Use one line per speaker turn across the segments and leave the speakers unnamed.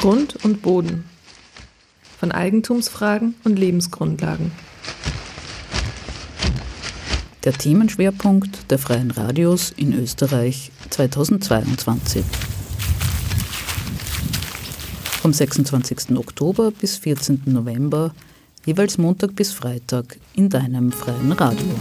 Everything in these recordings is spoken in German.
Grund und Boden. Von Eigentumsfragen und Lebensgrundlagen.
Der Themenschwerpunkt der Freien Radios in Österreich 2022. Vom 26. Oktober bis 14. November, jeweils Montag bis Freitag in deinem freien Radio.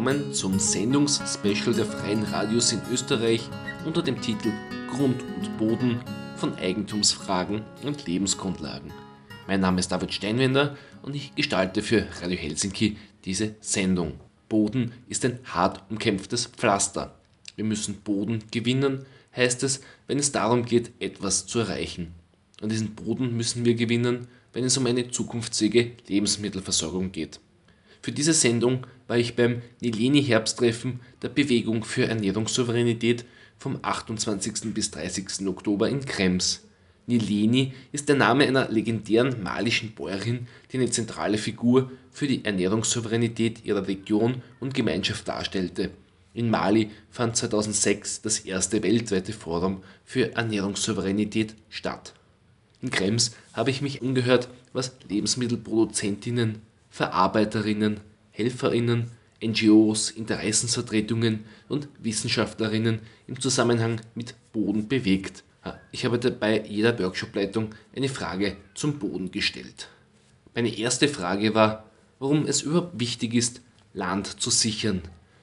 Willkommen zum Sendungsspecial der Freien Radios in Österreich unter dem Titel Grund und Boden von Eigentumsfragen und Lebensgrundlagen. Mein Name ist David Steinwender und ich gestalte für Radio Helsinki diese Sendung. Boden ist ein hart umkämpftes Pflaster. Wir müssen Boden gewinnen, heißt es, wenn es darum geht, etwas zu erreichen. Und diesen Boden müssen wir gewinnen, wenn es um eine zukunftsfähige Lebensmittelversorgung geht. Für diese Sendung war ich beim Nileni-Herbsttreffen der Bewegung für Ernährungssouveränität vom 28. bis 30. Oktober in Krems. Nileni ist der Name einer legendären malischen Bäuerin, die eine zentrale Figur für die Ernährungssouveränität ihrer Region und Gemeinschaft darstellte. In Mali fand 2006 das erste weltweite Forum für Ernährungssouveränität statt. In Krems habe ich mich umgehört, was Lebensmittelproduzentinnen, Verarbeiterinnen, Helferinnen, NGOs, Interessensvertretungen und Wissenschaftlerinnen im Zusammenhang mit Boden bewegt. Ich habe dabei jeder Workshopleitung eine Frage zum Boden gestellt. Meine erste Frage war, warum es überhaupt wichtig ist, Land zu sichern.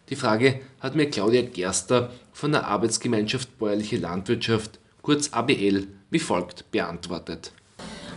Die Frage hat mir Claudia Gerster von der Arbeitsgemeinschaft Bäuerliche Landwirtschaft, kurz ABL, wie folgt beantwortet.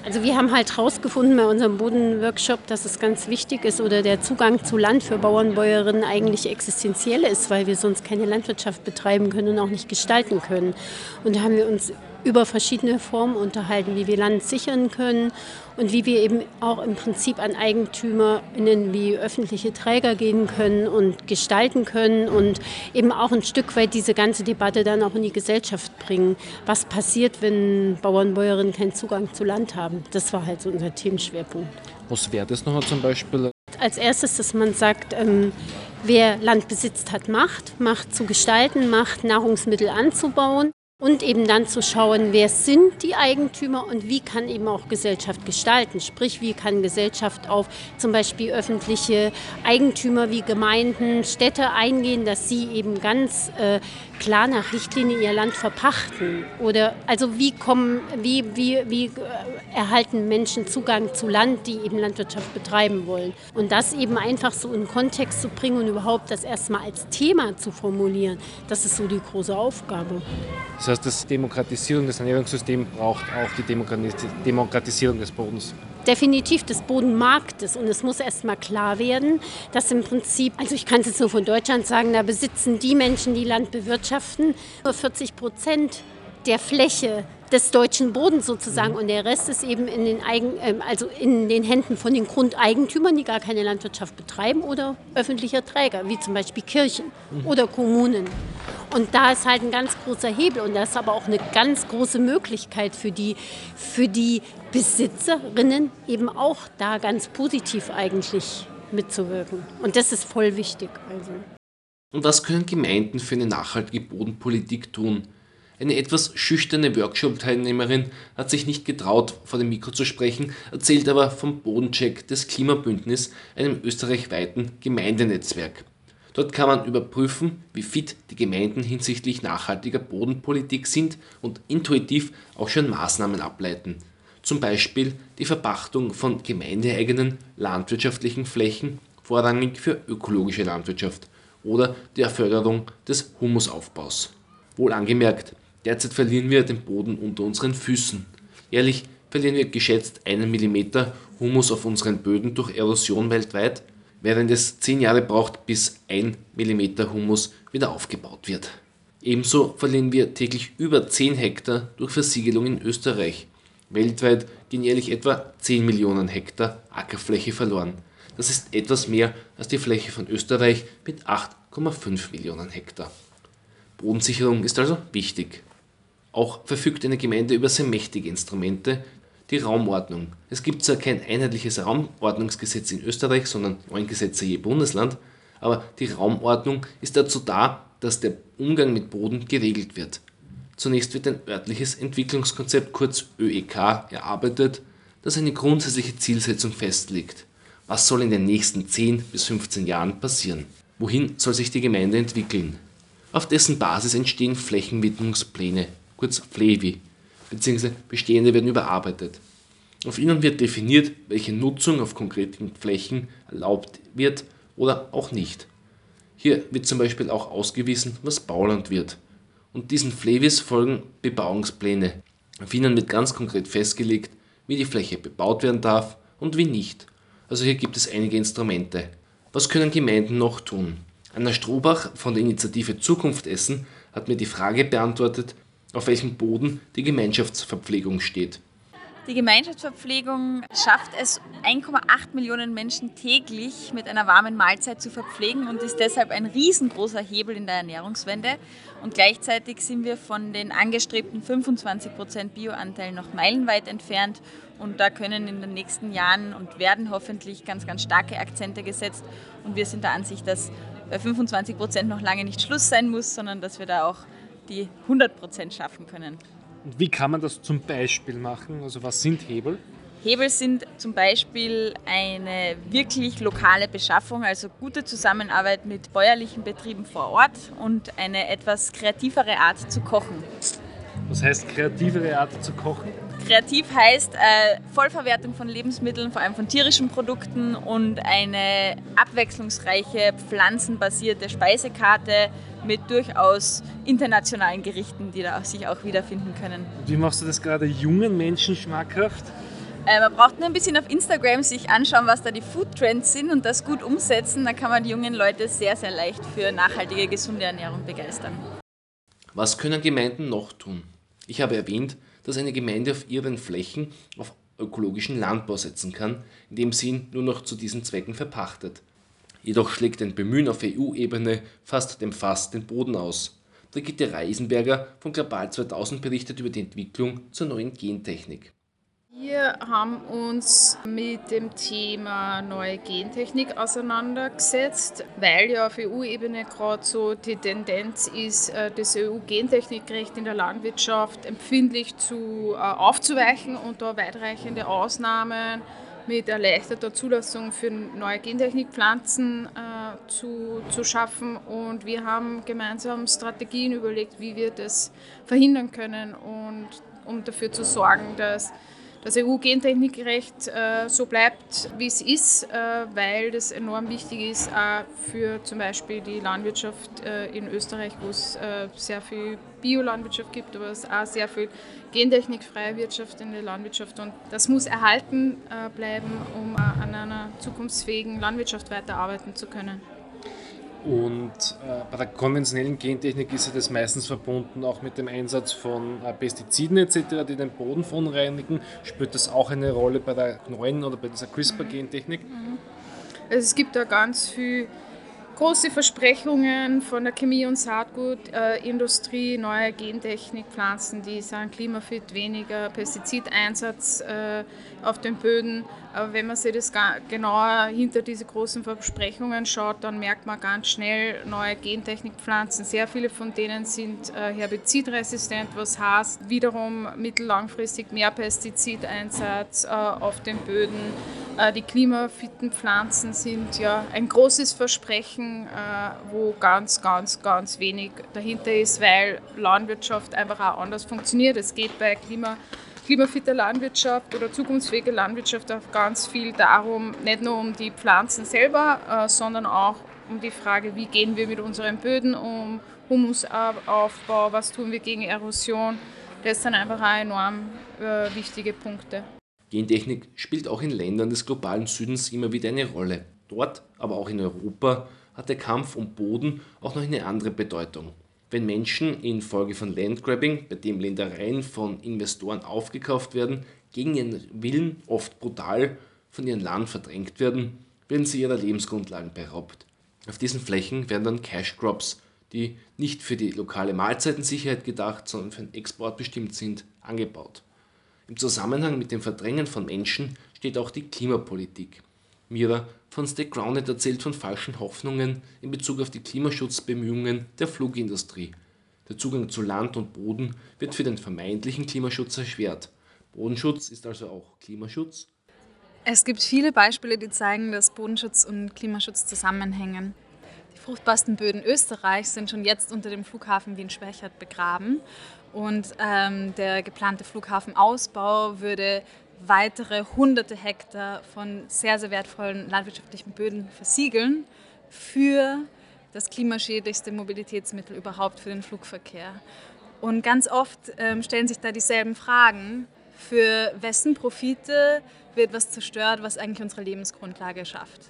Also wir haben halt herausgefunden bei unserem Bodenworkshop, dass es ganz wichtig ist oder der Zugang zu Land für Bauern, Bäuerinnen eigentlich existenziell ist, weil wir sonst keine Landwirtschaft betreiben können und auch nicht gestalten können. Und da haben wir uns über verschiedene Formen unterhalten, wie wir Land sichern können und wie wir eben auch im Prinzip an EigentümerInnen wie öffentliche Träger gehen können und gestalten können und eben auch ein Stück weit diese ganze Debatte dann auch in die Gesellschaft bringen. Was passiert, wenn Bauern und Bäuerinnen keinen Zugang zu Land haben? Das war halt so unser Themenschwerpunkt.
Was wäre das noch zum Beispiel?
Als erstes, dass man sagt, ähm, wer Land besitzt, hat Macht, Macht zu gestalten, Macht Nahrungsmittel anzubauen. Und eben dann zu schauen, wer sind die Eigentümer und wie kann eben auch Gesellschaft gestalten. Sprich, wie kann Gesellschaft auf zum Beispiel öffentliche Eigentümer wie Gemeinden, Städte eingehen, dass sie eben ganz äh, klar nach Richtlinie ihr Land verpachten? Oder also wie kommen, wie, wie, wie äh, erhalten Menschen Zugang zu Land, die eben Landwirtschaft betreiben wollen? Und das eben einfach so in Kontext zu bringen und überhaupt das erstmal als Thema zu formulieren, das ist so die große Aufgabe.
Das heißt, die Demokratisierung des Ernährungssystems braucht auch die Demokratisierung des Bodens
definitiv des Bodenmarktes. Und es muss erst mal klar werden, dass im Prinzip, also ich kann es jetzt nur von Deutschland sagen, da besitzen die Menschen, die Land bewirtschaften, nur 40 Prozent der Fläche des deutschen Bodens sozusagen und der Rest ist eben in den, Eigen, ähm, also in den Händen von den Grundeigentümern, die gar keine Landwirtschaft betreiben oder öffentlicher Träger, wie zum Beispiel Kirchen oder Kommunen. Und da ist halt ein ganz großer Hebel und das ist aber auch eine ganz große Möglichkeit für die, für die Besitzerinnen eben auch da ganz positiv eigentlich mitzuwirken. Und das ist voll wichtig. Also.
Und was können Gemeinden für eine nachhaltige Bodenpolitik tun? Eine etwas schüchterne Workshop-Teilnehmerin hat sich nicht getraut, vor dem Mikro zu sprechen, erzählt aber vom Bodencheck des Klimabündnis, einem österreichweiten Gemeindenetzwerk. Dort kann man überprüfen, wie fit die Gemeinden hinsichtlich nachhaltiger Bodenpolitik sind und intuitiv auch schon Maßnahmen ableiten. Zum Beispiel die Verpachtung von gemeindeeigenen landwirtschaftlichen Flächen, vorrangig für ökologische Landwirtschaft, oder die Förderung des Humusaufbaus. Wohl angemerkt, Derzeit verlieren wir den Boden unter unseren Füßen. Jährlich verlieren wir geschätzt einen Millimeter Humus auf unseren Böden durch Erosion weltweit, während es zehn Jahre braucht, bis ein Millimeter Humus wieder aufgebaut wird. Ebenso verlieren wir täglich über 10 Hektar durch Versiegelung in Österreich. Weltweit gehen jährlich etwa 10 Millionen Hektar Ackerfläche verloren. Das ist etwas mehr als die Fläche von Österreich mit 8,5 Millionen Hektar. Bodensicherung ist also wichtig. Auch verfügt eine Gemeinde über sehr mächtige Instrumente, die Raumordnung. Es gibt zwar kein einheitliches Raumordnungsgesetz in Österreich, sondern neun Gesetze je Bundesland, aber die Raumordnung ist dazu da, dass der Umgang mit Boden geregelt wird. Zunächst wird ein örtliches Entwicklungskonzept kurz ÖEK erarbeitet, das eine grundsätzliche Zielsetzung festlegt. Was soll in den nächsten 10 bis 15 Jahren passieren? Wohin soll sich die Gemeinde entwickeln? Auf dessen Basis entstehen Flächenwidmungspläne, kurz FLEWI, bzw. bestehende werden überarbeitet. Auf ihnen wird definiert, welche Nutzung auf konkreten Flächen erlaubt wird oder auch nicht. Hier wird zum Beispiel auch ausgewiesen, was Bauland wird. Und diesen Flevis folgen Bebauungspläne. Auf ihnen wird ganz konkret festgelegt, wie die Fläche bebaut werden darf und wie nicht. Also hier gibt es einige Instrumente. Was können Gemeinden noch tun? Anna Strohbach von der Initiative Zukunft Essen hat mir die Frage beantwortet, auf welchem Boden die Gemeinschaftsverpflegung steht.
Die Gemeinschaftsverpflegung schafft es, 1,8 Millionen Menschen täglich mit einer warmen Mahlzeit zu verpflegen und ist deshalb ein riesengroßer Hebel in der Ernährungswende. Und gleichzeitig sind wir von den angestrebten 25 Prozent Bioanteil noch meilenweit entfernt. Und da können in den nächsten Jahren und werden hoffentlich ganz, ganz starke Akzente gesetzt. Und wir sind der Ansicht, dass bei 25 Prozent noch lange nicht Schluss sein muss, sondern dass wir da auch die 100 Prozent schaffen können.
Und wie kann man das zum Beispiel machen? Also was sind Hebel?
Hebel sind zum Beispiel eine wirklich lokale Beschaffung, also gute Zusammenarbeit mit bäuerlichen Betrieben vor Ort und eine etwas kreativere Art zu kochen.
Was heißt kreativere Art zu kochen?
Kreativ heißt äh, Vollverwertung von Lebensmitteln, vor allem von tierischen Produkten und eine abwechslungsreiche pflanzenbasierte Speisekarte mit durchaus internationalen Gerichten, die da sich auch wiederfinden können.
Wie machst du das gerade jungen Menschen schmackhaft?
Äh, man braucht nur ein bisschen auf Instagram sich anschauen, was da die Food Trends sind und das gut umsetzen. Dann kann man die jungen Leute sehr, sehr leicht für nachhaltige, gesunde Ernährung begeistern.
Was können Gemeinden noch tun? Ich habe erwähnt, dass eine Gemeinde auf ihren Flächen auf ökologischen Landbau setzen kann, indem sie ihn nur noch zu diesen Zwecken verpachtet. Jedoch schlägt ein Bemühen auf EU-Ebene fast dem Fass den Boden aus. Brigitte Reisenberger von Global 2000 berichtet über die Entwicklung zur neuen Gentechnik.
Wir haben uns mit dem Thema neue Gentechnik auseinandergesetzt, weil ja auf EU-Ebene gerade so die Tendenz ist, äh, das EU-Gentechnikrecht in der Landwirtschaft empfindlich zu, äh, aufzuweichen und da weitreichende Ausnahmen mit erleichterter Zulassung für neue Gentechnikpflanzen äh, zu, zu schaffen. Und wir haben gemeinsam Strategien überlegt, wie wir das verhindern können und um dafür zu sorgen, dass das EU-Gentechnikrecht äh, so bleibt, wie es ist, äh, weil das enorm wichtig ist, auch für zum Beispiel die Landwirtschaft äh, in Österreich, wo es äh, sehr viel Biolandwirtschaft gibt, aber es auch sehr viel gentechnikfreie Wirtschaft in der Landwirtschaft. Und das muss erhalten äh, bleiben, um an einer zukunftsfähigen Landwirtschaft weiterarbeiten zu können.
Und äh, bei der konventionellen Gentechnik ist ja das meistens verbunden auch mit dem Einsatz von äh, Pestiziden etc., die den Boden verunreinigen. Spielt das auch eine Rolle bei der neuen oder bei dieser CRISPR-Gentechnik? Mhm.
Also es gibt da ganz viel große Versprechungen von der Chemie- und Saatgutindustrie, neue Gentechnikpflanzen, die sagen klimafit, weniger Pestizideinsatz äh, auf den Böden. Aber wenn man sich das genauer hinter diese großen Versprechungen schaut, dann merkt man ganz schnell neue Gentechnikpflanzen. Sehr viele von denen sind äh, herbizidresistent, was heißt wiederum mittellangfristig mehr Pestizideinsatz äh, auf den Böden. Äh, die klimafitten Pflanzen sind ja ein großes Versprechen, wo ganz, ganz, ganz wenig dahinter ist, weil Landwirtschaft einfach auch anders funktioniert. Es geht bei Klima klimafitte Landwirtschaft oder zukunftsfähige Landwirtschaft auch ganz viel darum, nicht nur um die Pflanzen selber, äh, sondern auch um die Frage, wie gehen wir mit unseren Böden um, Humusaufbau, was tun wir gegen Erosion. Das sind einfach auch enorm äh, wichtige Punkte.
Gentechnik spielt auch in Ländern des globalen Südens immer wieder eine Rolle. Dort, aber auch in Europa, hat der Kampf um Boden auch noch eine andere Bedeutung. Wenn Menschen infolge von Landgrabbing, bei dem Ländereien von Investoren aufgekauft werden, gegen ihren Willen oft brutal von ihrem Land verdrängt werden, werden sie ihrer Lebensgrundlagen beraubt. Auf diesen Flächen werden dann Cash Crops, die nicht für die lokale Mahlzeitensicherheit gedacht, sondern für den Export bestimmt sind, angebaut. Im Zusammenhang mit dem Verdrängen von Menschen steht auch die Klimapolitik. Mira von Stay Grounded erzählt von falschen Hoffnungen in Bezug auf die Klimaschutzbemühungen der Flugindustrie. Der Zugang zu Land und Boden wird für den vermeintlichen Klimaschutz erschwert. Bodenschutz ist also auch Klimaschutz.
Es gibt viele Beispiele, die zeigen, dass Bodenschutz und Klimaschutz zusammenhängen. Die fruchtbarsten Böden Österreichs sind schon jetzt unter dem Flughafen Wien-Schwächert begraben. Und ähm, der geplante Flughafenausbau würde weitere hunderte Hektar von sehr, sehr wertvollen landwirtschaftlichen Böden versiegeln für das klimaschädlichste Mobilitätsmittel überhaupt für den Flugverkehr. Und ganz oft ähm, stellen sich da dieselben Fragen. Für wessen Profite wird was zerstört, was eigentlich unsere Lebensgrundlage schafft?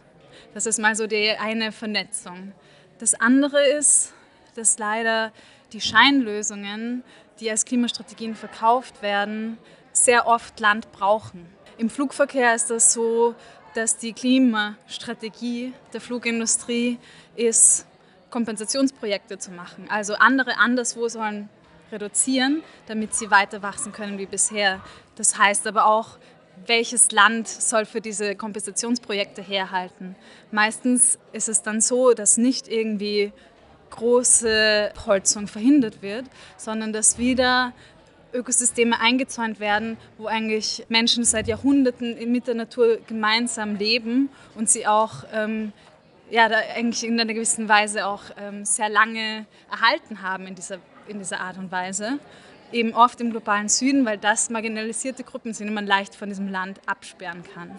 Das ist mal so die eine Vernetzung. Das andere ist, dass leider die Scheinlösungen, die als Klimastrategien verkauft werden, sehr oft Land brauchen. Im Flugverkehr ist das so, dass die Klimastrategie der Flugindustrie ist, Kompensationsprojekte zu machen. Also andere anderswo sollen reduzieren, damit sie weiter wachsen können wie bisher. Das heißt aber auch, welches Land soll für diese Kompensationsprojekte herhalten. Meistens ist es dann so, dass nicht irgendwie große Holzung verhindert wird, sondern dass wieder Ökosysteme eingezäunt werden, wo eigentlich Menschen seit Jahrhunderten mit der Natur gemeinsam leben und sie auch ähm, ja, eigentlich in einer gewissen Weise auch ähm, sehr lange erhalten haben in dieser, in dieser Art und Weise. Eben oft im globalen Süden, weil das marginalisierte Gruppen sind, die man leicht von diesem Land absperren kann.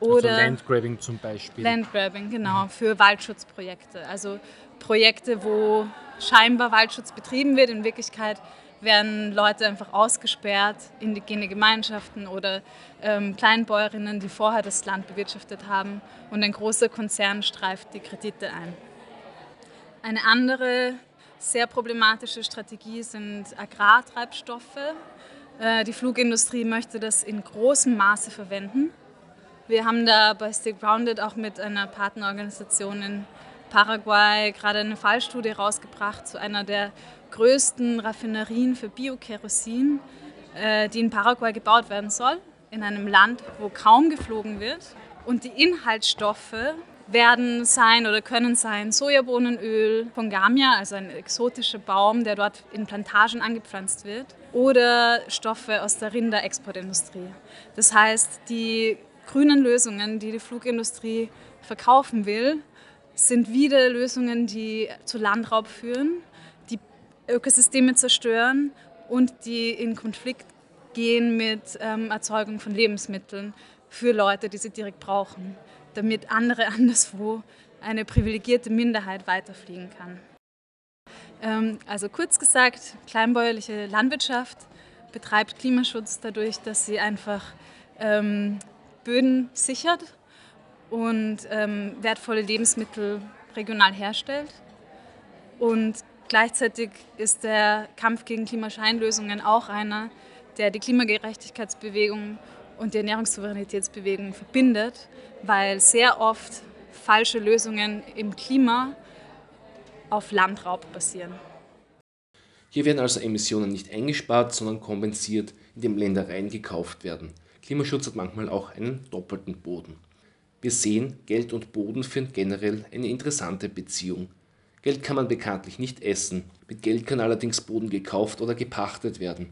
Also Oder also Landgrabbing zum Beispiel.
Landgrabbing, genau, für Waldschutzprojekte. Also Projekte, wo scheinbar Waldschutz betrieben wird, in Wirklichkeit werden Leute einfach ausgesperrt, indigene Gemeinschaften oder ähm, Kleinbäuerinnen, die vorher das Land bewirtschaftet haben und ein großer Konzern streift die Kredite ein. Eine andere sehr problematische Strategie sind Agrartreibstoffe. Äh, die Flugindustrie möchte das in großem Maße verwenden. Wir haben da bei Stick Grounded auch mit einer Partnerorganisation in Paraguay gerade eine Fallstudie rausgebracht zu einer der größten Raffinerien für Biokerosin, äh, die in Paraguay gebaut werden soll, in einem Land, wo kaum geflogen wird. Und die Inhaltsstoffe werden sein oder können sein Sojabohnenöl von Gamia, also ein exotischer Baum, der dort in Plantagen angepflanzt wird, oder Stoffe aus der Rinderexportindustrie. Das heißt, die grünen Lösungen, die die Flugindustrie verkaufen will, sind wieder Lösungen, die zu Landraub führen, die Ökosysteme zerstören und die in Konflikt gehen mit ähm, Erzeugung von Lebensmitteln für Leute, die sie direkt brauchen, damit andere anderswo eine privilegierte Minderheit weiterfliegen kann. Ähm, also kurz gesagt, kleinbäuerliche Landwirtschaft betreibt Klimaschutz dadurch, dass sie einfach ähm, Böden sichert und ähm, wertvolle Lebensmittel regional herstellt. Und gleichzeitig ist der Kampf gegen Klimascheinlösungen auch einer, der die Klimagerechtigkeitsbewegung und die Ernährungssouveränitätsbewegung verbindet, weil sehr oft falsche Lösungen im Klima auf Landraub basieren.
Hier werden also Emissionen nicht eingespart, sondern kompensiert, indem Ländereien gekauft werden. Klimaschutz hat manchmal auch einen doppelten Boden. Wir sehen, Geld und Boden führen generell eine interessante Beziehung. Geld kann man bekanntlich nicht essen, mit Geld kann allerdings Boden gekauft oder gepachtet werden.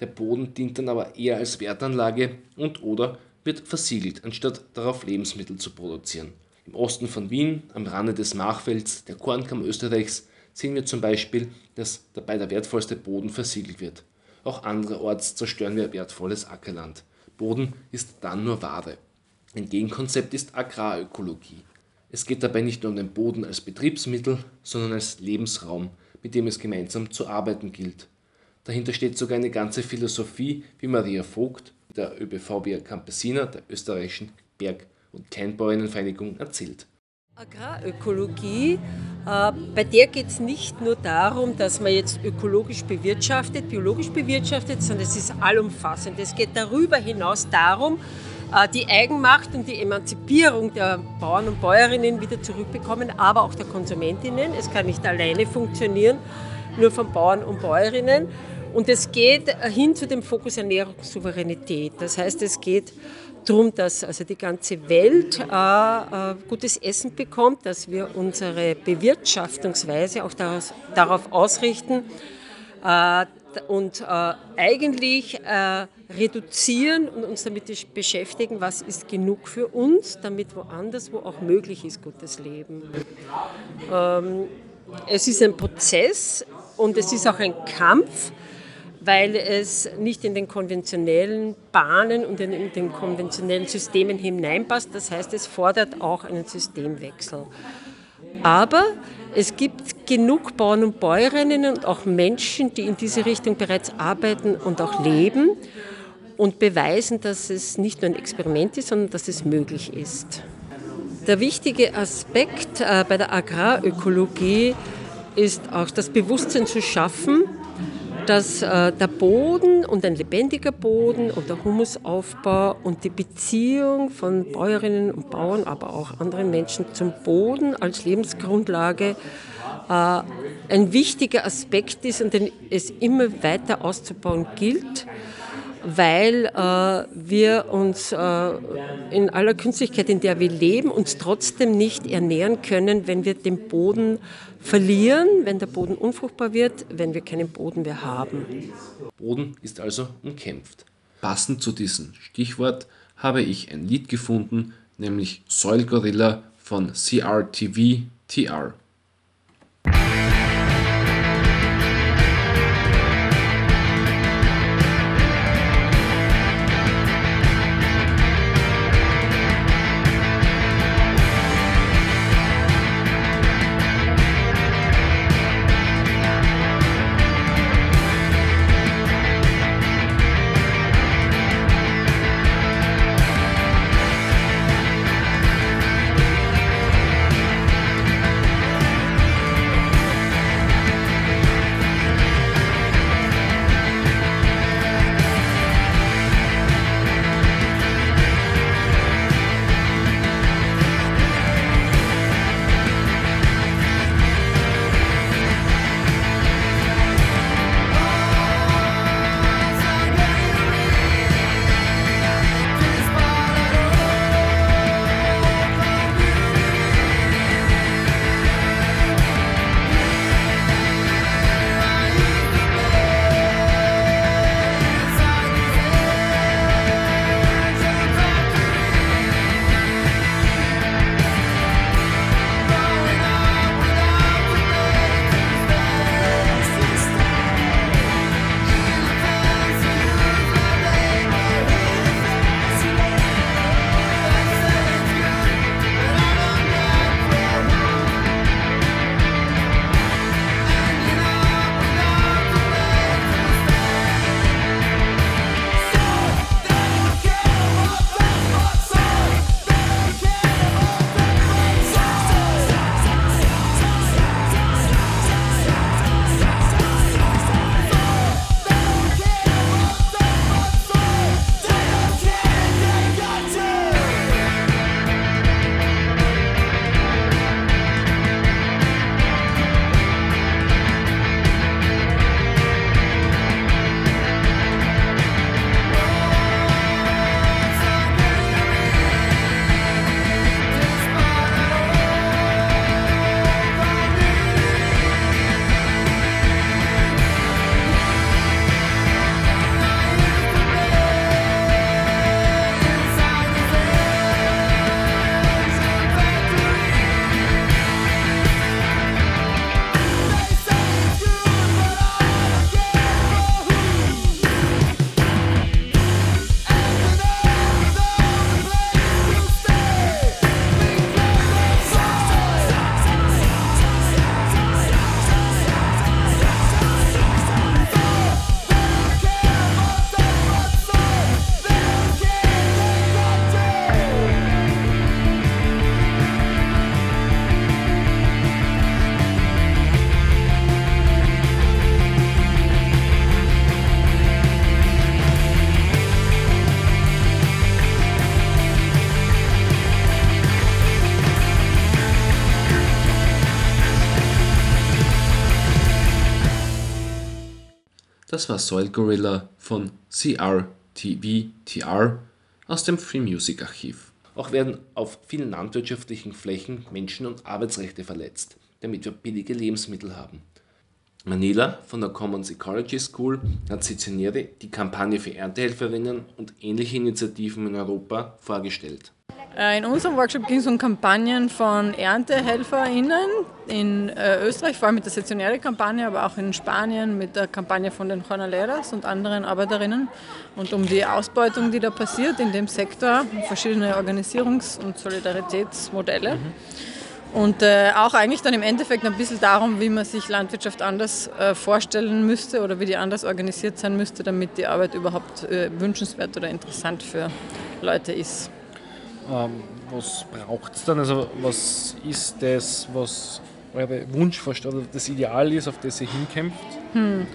Der Boden dient dann aber eher als Wertanlage und oder wird versiegelt, anstatt darauf Lebensmittel zu produzieren. Im Osten von Wien, am Rande des Machfelds, der Kornkammer Österreichs, sehen wir zum Beispiel, dass dabei der wertvollste Boden versiegelt wird. Auch anderorts zerstören wir wertvolles Ackerland. Boden ist dann nur Ware. Ein Gegenkonzept ist Agrarökologie. Es geht dabei nicht nur um den Boden als Betriebsmittel, sondern als Lebensraum, mit dem es gemeinsam zu arbeiten gilt. Dahinter steht sogar eine ganze Philosophie, wie Maria Vogt, der ÖBVB Campesina der österreichischen Berg- und Kleinbäuerinnenvereinigung, erzählt.
Agrarökologie, äh, bei der geht es nicht nur darum, dass man jetzt ökologisch bewirtschaftet, biologisch bewirtschaftet, sondern es ist allumfassend. Es geht darüber hinaus darum, die Eigenmacht und die Emanzipierung der Bauern und Bäuerinnen wieder zurückbekommen, aber auch der Konsumentinnen. Es kann nicht alleine funktionieren, nur von Bauern und Bäuerinnen. Und es geht hin zu dem Fokus Ernährungssouveränität. Das heißt, es geht darum, dass also die ganze Welt äh, äh, gutes Essen bekommt, dass wir unsere Bewirtschaftungsweise auch daraus, darauf ausrichten äh, und äh, eigentlich äh, reduzieren und uns damit beschäftigen, was ist genug für uns, damit woanders, wo auch möglich ist, gutes Leben. Ähm, es ist ein Prozess und es ist auch ein Kampf weil es nicht in den konventionellen Bahnen und in, den konventionellen Systemen hineinpasst. Das heißt, es fordert auch einen Systemwechsel. Aber es gibt genug Bauern und Bäuerinnen und auch Menschen, die in diese Richtung bereits arbeiten und auch leben und beweisen, dass es nicht nur ein Experiment ist, sondern dass es möglich ist. Der wichtige Aspekt äh, bei der Agrarökologie ist auch das Bewusstsein zu schaffen, dass äh, der Boden und ein lebendiger Boden und der Humusaufbau und die Beziehung von Bäuerinnen und Bauern, aber auch anderen Menschen zum Boden als Lebensgrundlage äh, ein wichtiger Aspekt ist und den es immer weiter auszubauen gilt weil äh, wir uns äh, in aller Künstlichkeit, in der wir leben, uns trotzdem nicht ernähren können, wenn wir den Boden verlieren, wenn der Boden unfruchtbar wird, wenn wir keinen Boden mehr haben.
Boden ist also umkämpft. Passend zu diesem Stichwort habe ich ein Lied gefunden, nämlich Soil Gorilla von CRTV TR. Das war Soil Gorilla von CRTV-TR aus dem Free Music Archiv. Auch werden auf vielen landwirtschaftlichen Flächen Menschen- und Arbeitsrechte verletzt, damit wir billige Lebensmittel haben. Manila von der Commons Ecology School hat Sezionäre die Kampagne für Erntehelferinnen und ähnliche Initiativen in Europa vorgestellt.
Äh, in unserem Workshop ging es um Kampagnen von ErntehelferInnen in äh, Österreich, vor allem mit der sezionäre Kampagne, aber auch in Spanien mit der Kampagne von den Jornaleras und anderen Arbeiterinnen und um die Ausbeutung, die da passiert in dem Sektor, verschiedene Organisierungs- und Solidaritätsmodelle. Mhm. Und äh, auch eigentlich dann im Endeffekt ein bisschen darum, wie man sich Landwirtschaft anders äh, vorstellen müsste oder wie die anders organisiert sein müsste, damit die Arbeit überhaupt äh, wünschenswert oder interessant für Leute ist.
Ähm, was braucht es dann? Also was ist das, was eure Wunschvorstellung oder das Ideal ist, auf das ihr hinkämpft?
Hm.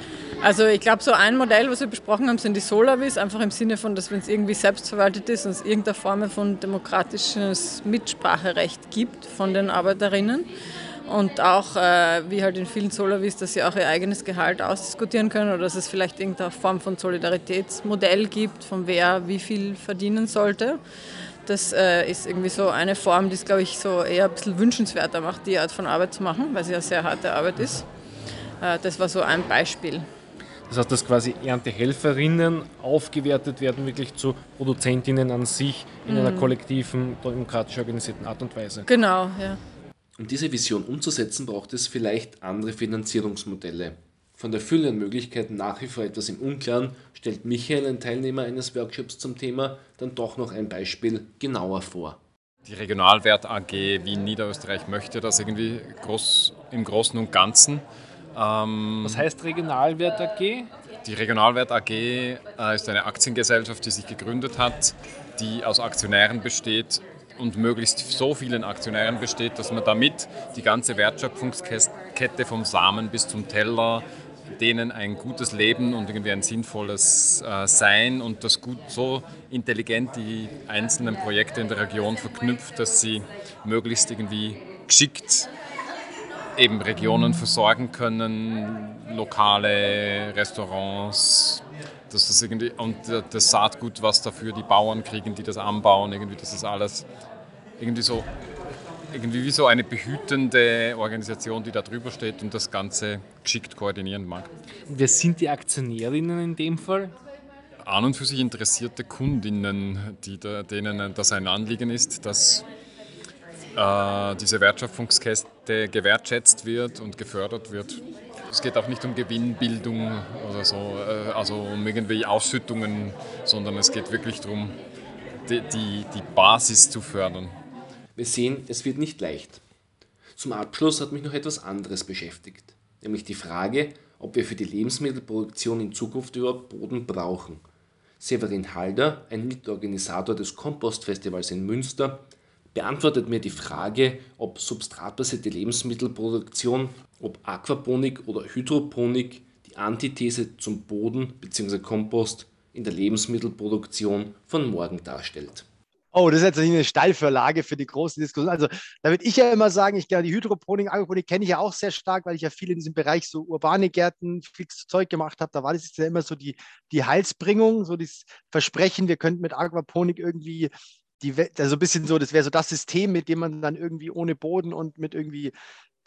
Also ich glaube, so ein Modell, was wir besprochen haben, sind die Solavis, einfach im Sinne von, dass wenn es irgendwie selbstverwaltet ist und es irgendeine Form von demokratisches Mitspracherecht gibt von den Arbeiterinnen. Und auch, äh, wie halt in vielen Solavis, dass sie auch ihr eigenes Gehalt ausdiskutieren können oder dass es vielleicht irgendeine Form von Solidaritätsmodell gibt, von wer wie viel verdienen sollte. Das äh, ist irgendwie so eine Form, die es, glaube ich, so eher ein bisschen wünschenswerter macht, die Art von Arbeit zu machen, weil sie ja sehr harte Arbeit ist. Äh, das war so ein Beispiel.
Das heißt, dass quasi Erntehelferinnen aufgewertet werden, wirklich zu Produzentinnen an sich in mhm. einer kollektiven, demokratisch organisierten Art und Weise.
Genau, ja.
Um diese Vision umzusetzen, braucht es vielleicht andere Finanzierungsmodelle. Von der Fülle an Möglichkeiten nach wie vor etwas im Unklaren, stellt Michael, ein Teilnehmer eines Workshops zum Thema, dann doch noch ein Beispiel genauer vor.
Die Regionalwert AG Wien Niederösterreich möchte das irgendwie groß, im Großen und Ganzen.
Ähm, Was heißt Regionalwert AG?
Die Regionalwert AG äh, ist eine Aktiengesellschaft, die sich gegründet hat, die aus Aktionären besteht und möglichst so vielen Aktionären besteht, dass man damit die ganze Wertschöpfungskette vom Samen bis zum Teller denen ein gutes Leben und irgendwie ein sinnvolles äh, Sein und das gut so intelligent die einzelnen Projekte in der Region verknüpft, dass sie möglichst irgendwie geschickt eben Regionen versorgen können, lokale Restaurants, dass das irgendwie, und das Saatgut, was dafür die Bauern kriegen, die das anbauen, irgendwie, das ist alles irgendwie so, irgendwie wie so eine behütende Organisation, die da drüber steht und das Ganze geschickt koordinieren mag.
Und wer sind die Aktionärinnen in dem Fall?
An und für sich interessierte Kundinnen, die da, denen das ein Anliegen ist, dass äh, diese Wertschöpfungskette gewertschätzt wird und gefördert wird. Es geht auch nicht um Gewinnbildung oder so, äh, also um irgendwie Ausschüttungen, sondern es geht wirklich darum, die, die, die Basis zu fördern.
Wir sehen, es wird nicht leicht. Zum Abschluss hat mich noch etwas anderes beschäftigt, nämlich die Frage, ob wir für die Lebensmittelproduktion in Zukunft überhaupt Boden brauchen. Severin Halder, ein Mitorganisator des Kompostfestivals in Münster, beantwortet mir die Frage, ob substratbasierte Lebensmittelproduktion, ob Aquaponik oder Hydroponik die Antithese zum Boden bzw. Kompost in der Lebensmittelproduktion von morgen darstellt.
Oh, das ist jetzt eine Steilvorlage für die große Diskussion. Also, da würde ich ja immer sagen, ich glaube, die Hydroponik, Aquaponik kenne ich ja auch sehr stark, weil ich ja viel in diesem Bereich so urbane Gärten, viel Zeug gemacht habe. Da war das ja immer so die, die Heilsbringung, so das Versprechen, wir könnten mit Aquaponik irgendwie die, also ein bisschen so, das wäre so das System, mit dem man dann irgendwie ohne Boden und mit irgendwie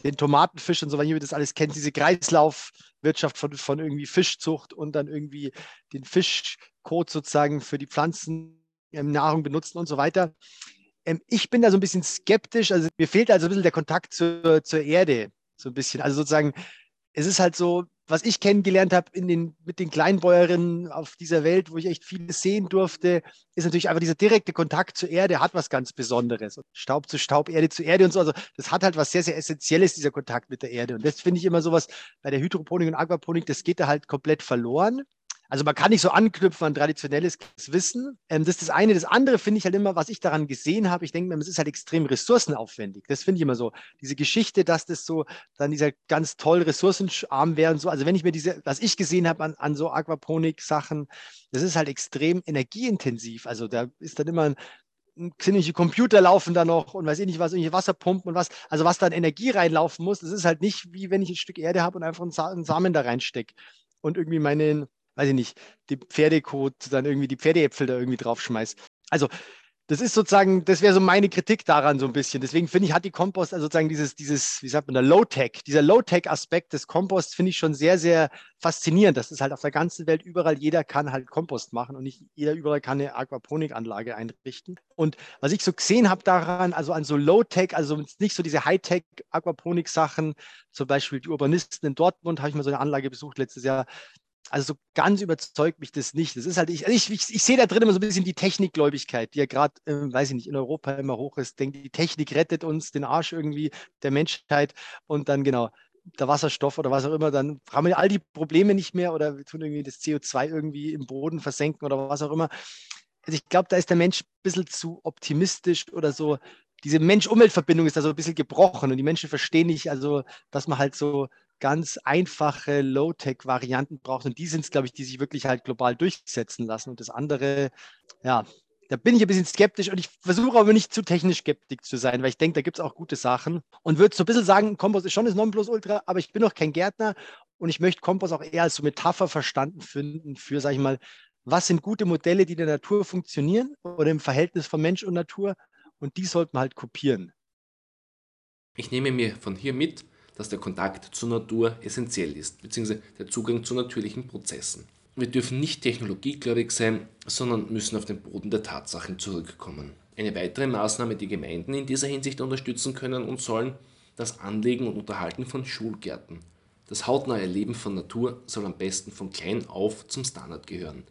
den Tomatenfisch und so, weil ihr das alles kennt, diese Kreislaufwirtschaft von, von irgendwie Fischzucht und dann irgendwie den Fischkot sozusagen für die Pflanzen Nahrung benutzen und so weiter. Ähm, ich bin da so ein bisschen skeptisch, also mir fehlt also ein bisschen der Kontakt zur, zur Erde, so ein bisschen. Also sozusagen, es ist halt so, was ich kennengelernt habe in den, mit den Kleinbäuerinnen auf dieser Welt, wo ich echt vieles sehen durfte, ist natürlich einfach dieser direkte Kontakt zur Erde hat was ganz Besonderes. Staub zu Staub, Erde zu Erde und so. Also das hat halt was sehr, sehr Essentielles, dieser Kontakt mit der Erde. Und das finde ich immer sowas bei der Hydroponik und Aquaponik, das geht da halt komplett verloren. Also man kann nicht so anknüpfen an traditionelles Wissen. Ähm, das ist das eine. Das andere finde ich halt immer, was ich daran gesehen habe. Ich denke mir, es ist halt extrem ressourcenaufwendig. Das finde ich immer so. Diese Geschichte, dass das so dann dieser ganz toll ressourcenarm wäre und so. Also wenn ich mir diese, was ich gesehen habe an, an so Aquaponik-Sachen, das ist halt extrem energieintensiv. Also da ist dann immer ein, ziemliche Computer laufen da noch und weiß ich nicht was, irgendwelche Wasserpumpen und was, also was da an Energie reinlaufen muss, das ist halt nicht wie wenn ich ein Stück Erde habe und einfach einen Samen da reinstecke. und irgendwie meinen, weiß ich nicht, die Pferdekot, dann irgendwie die Pferdeäpfel da irgendwie draufschmeiß. Also das ist sozusagen, das wäre so meine Kritik daran so ein bisschen. Deswegen finde ich, hat die Kompost, also sozusagen dieses, dieses, wie sagt man, der Low-Tech, dieser Low-Tech-Aspekt des Komposts finde ich schon sehr, sehr faszinierend. Das ist halt auf der ganzen Welt überall, jeder kann halt Kompost machen und nicht jeder überall kann eine Aquaponikanlage einrichten. Und was ich so gesehen habe daran, also an so Low-Tech, also nicht so diese High-Tech-Aquaponik-Sachen, zum Beispiel die Urbanisten in Dortmund, habe ich mal so eine Anlage besucht letztes Jahr, also so ganz überzeugt mich das nicht. Das ist halt, ich, ich, ich, ich sehe da drin immer so ein bisschen die Technikgläubigkeit, die ja gerade, äh, weiß ich nicht, in Europa immer hoch ist. Denkt, die Technik rettet uns den Arsch irgendwie der Menschheit und dann genau der Wasserstoff oder was auch immer, dann haben wir all die Probleme nicht mehr oder wir tun irgendwie das CO2 irgendwie im Boden versenken oder was auch immer. Also ich glaube, da ist der Mensch ein bisschen zu optimistisch oder so. Diese Mensch-Umwelt-Verbindung ist da so ein bisschen gebrochen und die Menschen verstehen nicht, also dass man halt so ganz einfache Low-Tech-Varianten braucht. Und die sind es, glaube ich, die sich wirklich halt global durchsetzen lassen. Und das andere, ja, da bin ich ein bisschen skeptisch und ich versuche aber nicht zu technisch skeptisch zu sein, weil ich denke, da gibt es auch gute Sachen. Und würde so ein bisschen sagen, Kompost ist schon das Nonplusultra, aber ich bin noch kein Gärtner und ich möchte Kompost auch eher als so Metapher verstanden finden für, sage ich mal, was sind gute Modelle, die in der Natur funktionieren oder im Verhältnis von Mensch und Natur und die sollte man halt kopieren.
Ich nehme mir von hier mit, dass der Kontakt zur Natur essentiell ist, beziehungsweise der Zugang zu natürlichen Prozessen. Wir dürfen nicht technologiegläubig sein, sondern müssen auf den Boden der Tatsachen zurückkommen. Eine weitere Maßnahme, die Gemeinden in dieser Hinsicht unterstützen können und sollen, das Anlegen und Unterhalten von Schulgärten. Das hautnahe Erleben von Natur soll am besten von klein auf zum Standard gehören.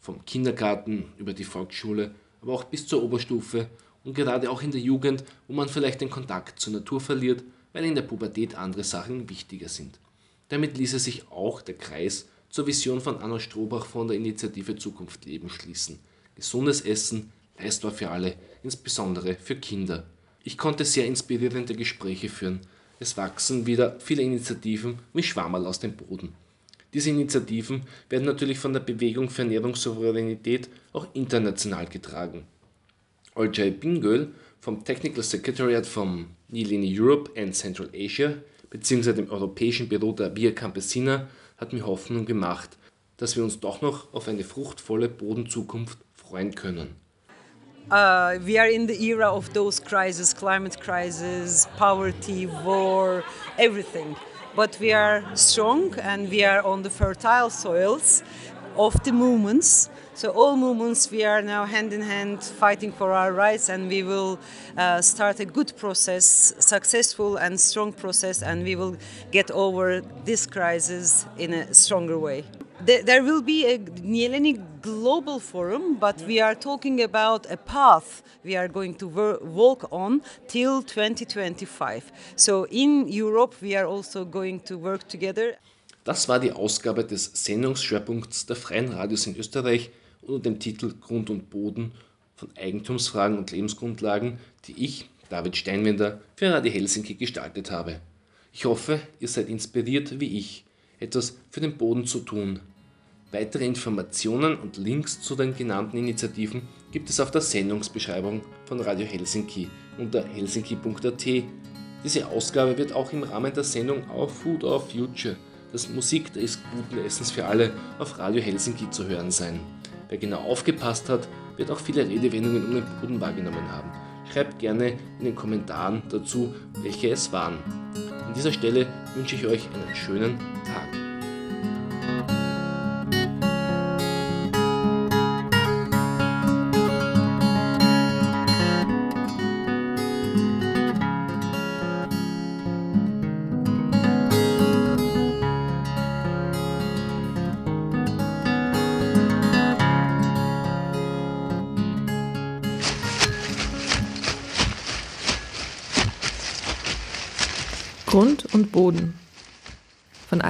Vom Kindergarten über die Volksschule, aber auch bis zur Oberstufe und gerade auch in der Jugend, wo man vielleicht den Kontakt zur Natur verliert weil in der Pubertät andere Sachen wichtiger sind. Damit ließe sich auch der Kreis zur Vision von Anna Strohbach von der Initiative Zukunft Leben schließen. Gesundes Essen, leistbar für alle, insbesondere für Kinder. Ich konnte sehr inspirierende Gespräche führen. Es wachsen wieder viele Initiativen wie Schwammerl aus dem Boden. Diese Initiativen werden natürlich von der Bewegung für Ernährungssouveränität auch international getragen. Olcay Bingöl vom Technical Secretariat vom Nilini Europe and Central Asia bzw. dem europäischen Büro der Via Campesina hat mir Hoffnung gemacht, dass wir uns doch noch auf eine fruchtvolle Bodenzukunft freuen können.
Uh, we are in the era of those crises, climate crisis, poverty, war, everything. But we are strong and we are on the fertile soils of the movements So all movements, we are now hand in hand fighting for our rights, and we will uh, start a good process, successful and strong process, and we will get over this crisis in a stronger way. There will be a Nieleni Global Forum, but we are talking about a path we are going to walk on till 2025. So in Europe, we are also going to work together.
Das war die Ausgabe des Sendungsschwerpunkts der Freien Radios in Österreich unter dem Titel Grund und Boden von Eigentumsfragen und Lebensgrundlagen, die ich, David Steinwender, für Radio Helsinki gestaltet habe. Ich hoffe, ihr seid inspiriert wie ich, etwas für den Boden zu tun. Weitere Informationen und Links zu den genannten Initiativen gibt es auf der Sendungsbeschreibung von Radio Helsinki unter helsinki.at. Diese Ausgabe wird auch im Rahmen der Sendung Our Food Our Future, das Musik des guten Essens für alle, auf Radio Helsinki zu hören sein. Wer genau aufgepasst hat, wird auch viele Redewendungen um den Boden wahrgenommen haben. Schreibt gerne in den Kommentaren dazu, welche es waren. An dieser Stelle wünsche ich euch einen schönen Tag.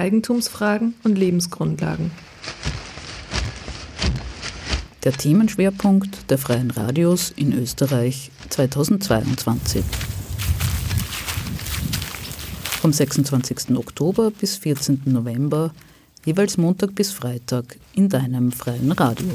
Eigentumsfragen und Lebensgrundlagen.
Der Themenschwerpunkt der Freien Radios in Österreich 2022. Vom 26. Oktober bis 14. November, jeweils Montag bis Freitag in deinem freien Radio.